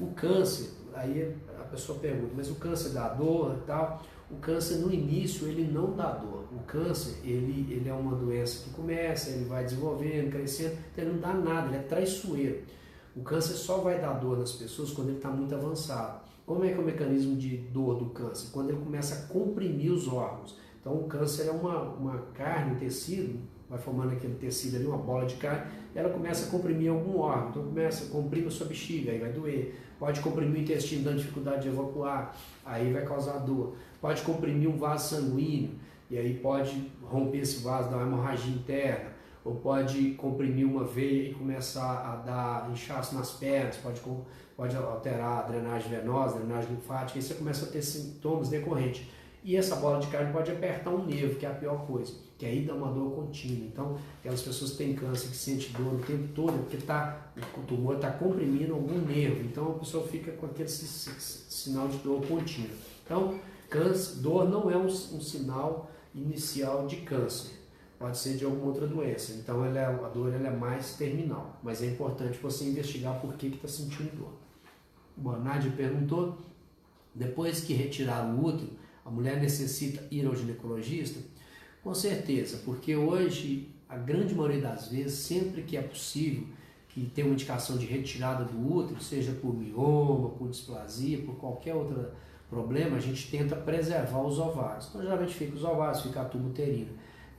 O câncer, aí a pessoa pergunta, mas o câncer dá dor e tal? O câncer no início ele não dá dor. O câncer ele, ele é uma doença que começa, ele vai desenvolvendo, crescendo, então ele não dá nada, ele é traiçoeiro. O câncer só vai dar dor nas pessoas quando ele está muito avançado. Como é que é o mecanismo de dor do câncer? Quando ele começa a comprimir os órgãos. Então o câncer é uma, uma carne, um tecido, vai formando aquele tecido ali, uma bola de carne, ela começa a comprimir algum órgão. Então começa, comprime a sua bexiga, aí vai doer. Pode comprimir o intestino, dando dificuldade de evacuar, aí vai causar dor. Pode comprimir um vaso sanguíneo, e aí pode romper esse vaso, dar uma hemorragia interna. Ou pode comprimir uma veia e começar a dar inchaço nas pernas, pode pode alterar a drenagem venosa, a drenagem linfática, e você começa a ter sintomas decorrentes. E essa bola de carne pode apertar um nervo, que é a pior coisa, que aí dá uma dor contínua. Então, aquelas pessoas que têm câncer, que sentem dor o tempo todo, é porque tá, o tumor está comprimindo algum nervo. Então, a pessoa fica com aquele sinal de dor contínua. Então, câncer, dor não é um, um sinal inicial de câncer pode ser de alguma outra doença. Então é, a dor é mais terminal, mas é importante você investigar por que está sentindo dor. Nádia perguntou, depois que retirar o útero, a mulher necessita ir ao ginecologista? Com certeza, porque hoje, a grande maioria das vezes, sempre que é possível, que tem uma indicação de retirada do útero, seja por mioma, por displasia, por qualquer outro problema, a gente tenta preservar os ovários. Então, geralmente fica os ovários, fica a tubo uterina.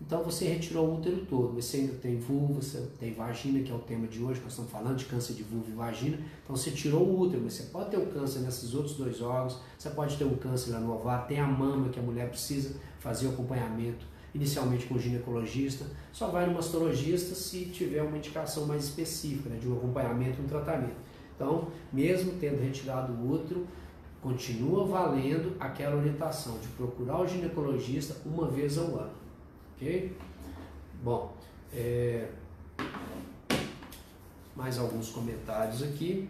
Então, você retirou o útero todo, você ainda tem vulva, você tem vagina, que é o tema de hoje, nós estamos falando de câncer de vulva e vagina. Então, você tirou o útero, mas você pode ter um câncer nesses outros dois órgãos, você pode ter um câncer lá no ovário, tem a mama, que a mulher precisa fazer o acompanhamento inicialmente com o ginecologista, só vai no mastologista se tiver uma indicação mais específica, né, de um acompanhamento, um tratamento. Então, mesmo tendo retirado o útero, continua valendo aquela orientação de procurar o ginecologista uma vez ao ano, ok? Bom, é... mais alguns comentários aqui.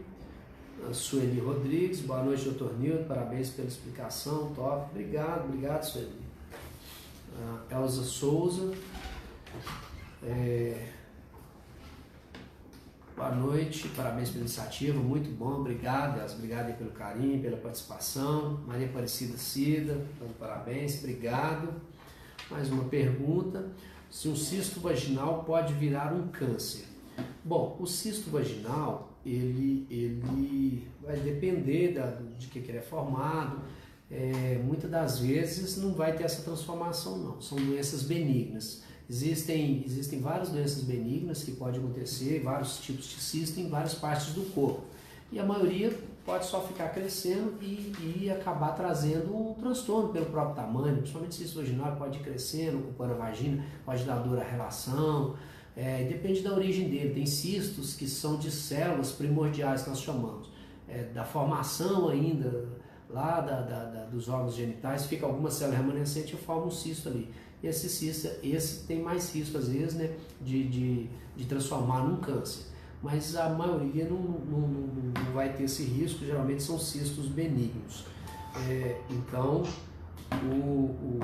A Sueli Rodrigues, boa noite, doutor Nilton, parabéns pela explicação, top. Obrigado, obrigado, Sueli a Elza Souza. É... Boa noite, parabéns pela iniciativa, muito bom, obrigado, Elza, obrigado pelo carinho, pela participação. Maria Aparecida Cida, parabéns, obrigado. Mais uma pergunta: se um cisto vaginal pode virar um câncer? Bom, o cisto vaginal ele, ele vai depender da, de que, que ele é formado é, muitas das vezes não vai ter essa transformação não, são doenças benignas. Existem, existem várias doenças benignas que podem acontecer, vários tipos de cisto em várias partes do corpo. E a maioria pode só ficar crescendo e, e acabar trazendo um transtorno pelo próprio tamanho, principalmente cisto vaginal pode ir crescendo, ocupando a vagina, pode dar dor à relação, é, depende da origem dele. Tem cistos que são de células primordiais que nós chamamos, é, da formação ainda lá da, da, da, dos órgãos genitais, fica alguma célula remanescente e forma um cisto ali. Esse cisto, esse tem mais risco às vezes né, de, de, de transformar num câncer. Mas a maioria não, não, não, não vai ter esse risco, geralmente são cistos benignos. É, então, o, o,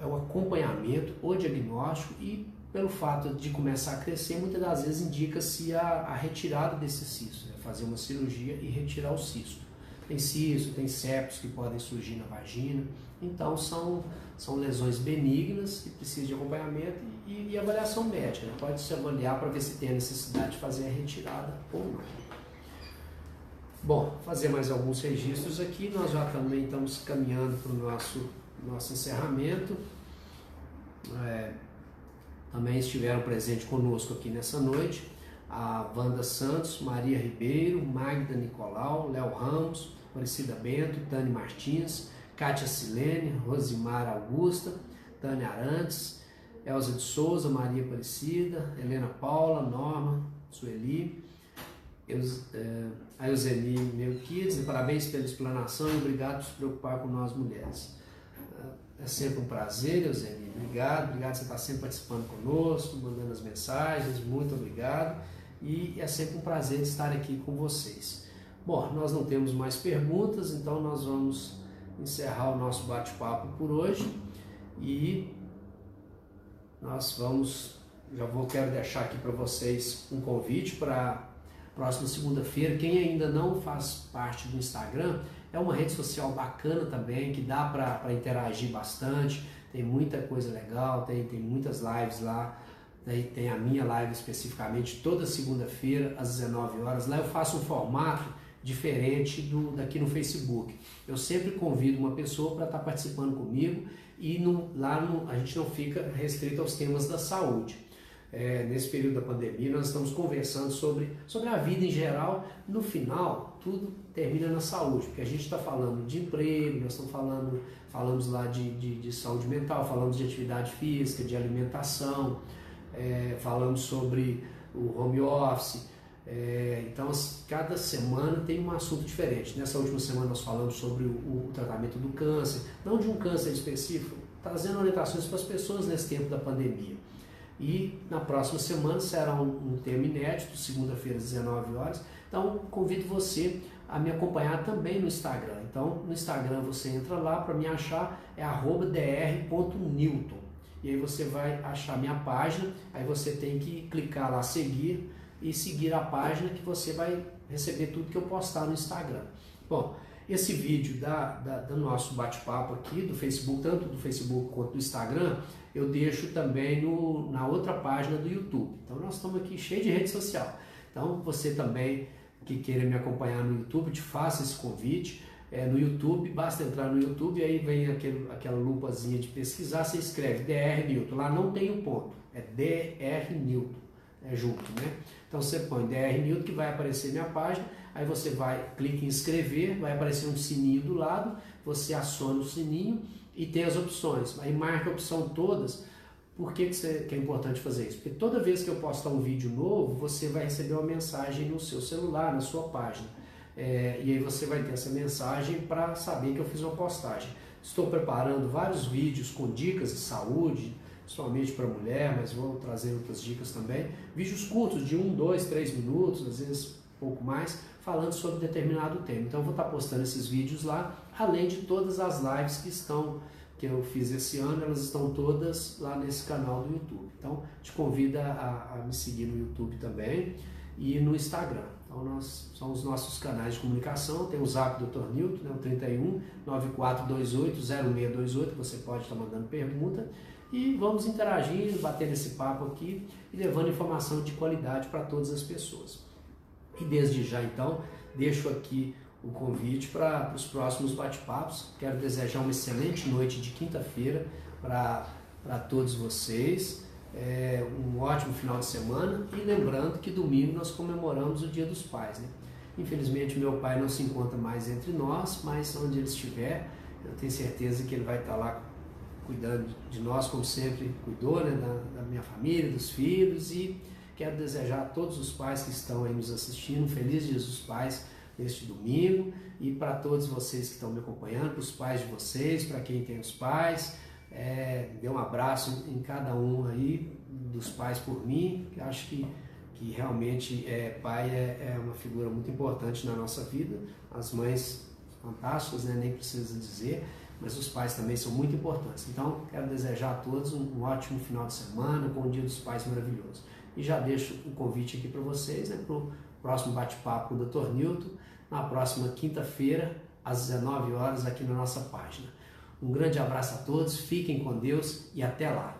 é o acompanhamento, o diagnóstico e pelo fato de começar a crescer, muitas das vezes indica-se a, a, retirada desse cisto, né? fazer uma cirurgia e retirar o cisto. Tem cisto, tem septos que podem surgir na vagina. Então são, são lesões benignas que precisam de acompanhamento e, e avaliação médica. Né? Pode se avaliar para ver se tem a necessidade de fazer a retirada ou não. Bom, fazer mais alguns registros aqui. Nós já também estamos caminhando para o nosso, nosso encerramento. É, também estiveram presentes conosco aqui nessa noite a Wanda Santos, Maria Ribeiro, Magda Nicolau, Léo Ramos, Aparecida Bento, Tânia Martins, Kátia Silene, Rosimar Augusta, Tânia Arantes, Elza de Souza, Maria Aparecida, Helena Paula, Norma, Sueli, Eus, é, a Euseni Melquides, parabéns pela explanação e obrigado por se preocupar com nós mulheres. É sempre um prazer, Euseni. Obrigado, obrigado por você estar sempre participando conosco, mandando as mensagens, muito obrigado. E é sempre um prazer estar aqui com vocês. Bom, nós não temos mais perguntas, então nós vamos encerrar o nosso bate-papo por hoje e nós vamos, já vou quero deixar aqui para vocês um convite para próxima segunda-feira. Quem ainda não faz parte do Instagram, é uma rede social bacana também, que dá para interagir bastante, tem muita coisa legal, tem, tem muitas lives lá. Daí tem a minha live especificamente toda segunda-feira às 19 horas. Lá eu faço um formato diferente do daqui no Facebook. Eu sempre convido uma pessoa para estar tá participando comigo e no, lá no, a gente não fica restrito aos temas da saúde. É, nesse período da pandemia, nós estamos conversando sobre, sobre a vida em geral. No final, tudo termina na saúde, porque a gente está falando de emprego, nós estamos falando, falamos lá de, de, de saúde mental, falamos de atividade física, de alimentação, é, falamos sobre o home office. É, então, cada semana tem um assunto diferente. Nessa última semana nós falamos sobre o, o, tratamento do câncer, não de um câncer específico, trazendo orientações para as pessoas nesse tempo da pandemia. E na próxima semana será um, um tema inédito, segunda-feira às 19 horas. Então, convido você a me acompanhar também no Instagram. Então, no Instagram você entra lá para me achar, é dr.newton. E aí você vai achar minha página, aí você tem que clicar lá seguir e seguir a página que você vai receber tudo que eu postar no Instagram. Bom, esse vídeo da, da do nosso bate-papo aqui do Facebook, tanto do Facebook quanto do Instagram, eu deixo também no, na outra página do YouTube. Então nós estamos aqui cheio de rede social. Então você também que queira me acompanhar no YouTube, te faça esse convite. É, no YouTube, basta entrar no YouTube e aí vem aquele, aquela lupazinha de pesquisar, você escreve DR Newton. Lá não tem o um ponto, é DR Newton, é junto, né? Então você põe DR Newton que vai aparecer minha página, aí você vai, clica em inscrever, vai aparecer um sininho do lado, você aciona o sininho e tem as opções. Aí marca a opção todas. Por que, que, você, que é importante fazer isso? Porque toda vez que eu postar um vídeo novo, você vai receber uma mensagem no seu celular, na sua página. É, e aí você vai ter essa mensagem para saber que eu fiz uma postagem. Estou preparando vários vídeos com dicas de saúde, principalmente para mulher, mas vou trazer outras dicas também. Vídeos curtos de 1, 2, 3 minutos, às vezes pouco mais, falando sobre determinado tema. Então eu vou estar postando esses vídeos lá, além de todas as lives que estão que eu fiz esse ano, elas estão todas lá nesse canal do YouTube. Então te convido a, a me seguir no YouTube também e no Instagram. Então, nós, são os nossos canais de comunicação. Tem o Zap Dr. Newton, né, o 31 9428 0628, você pode estar mandando pergunta. E vamos interagindo, batendo esse papo aqui e levando informação de qualidade para todas as pessoas. E desde já, então, deixo aqui o convite para os próximos bate-papos. Quero desejar uma excelente noite de quinta-feira para todos vocês é, um ótimo final de semana e lembrando que domingo nós comemoramos o Dia dos Pais. Né? Infelizmente meu pai não se encontra mais entre nós, mas onde ele estiver, eu tenho certeza que ele vai estar lá cuidando de nós como sempre cuidou, né? da, da minha família, dos filhos e quero desejar a todos os pais que estão aí nos assistindo um feliz Dia dos Pais neste domingo e para todos vocês que estão me acompanhando, para os pais de vocês, para quem tem os pais, é, dê um abraço em cada um aí, dos pais por mim, que acho que, que realmente é, pai é, é uma figura muito importante na nossa vida. As mães fantásticas, né? nem precisa dizer, mas os pais também são muito importantes. Então, quero desejar a todos um, um ótimo final de semana, com um dia dos pais maravilhoso. E já deixo o convite aqui para vocês, né, para o próximo bate-papo com o Dr. Newton, na próxima quinta-feira, às 19 horas, aqui na nossa página. Um grande abraço a todos, fiquem com Deus e até lá!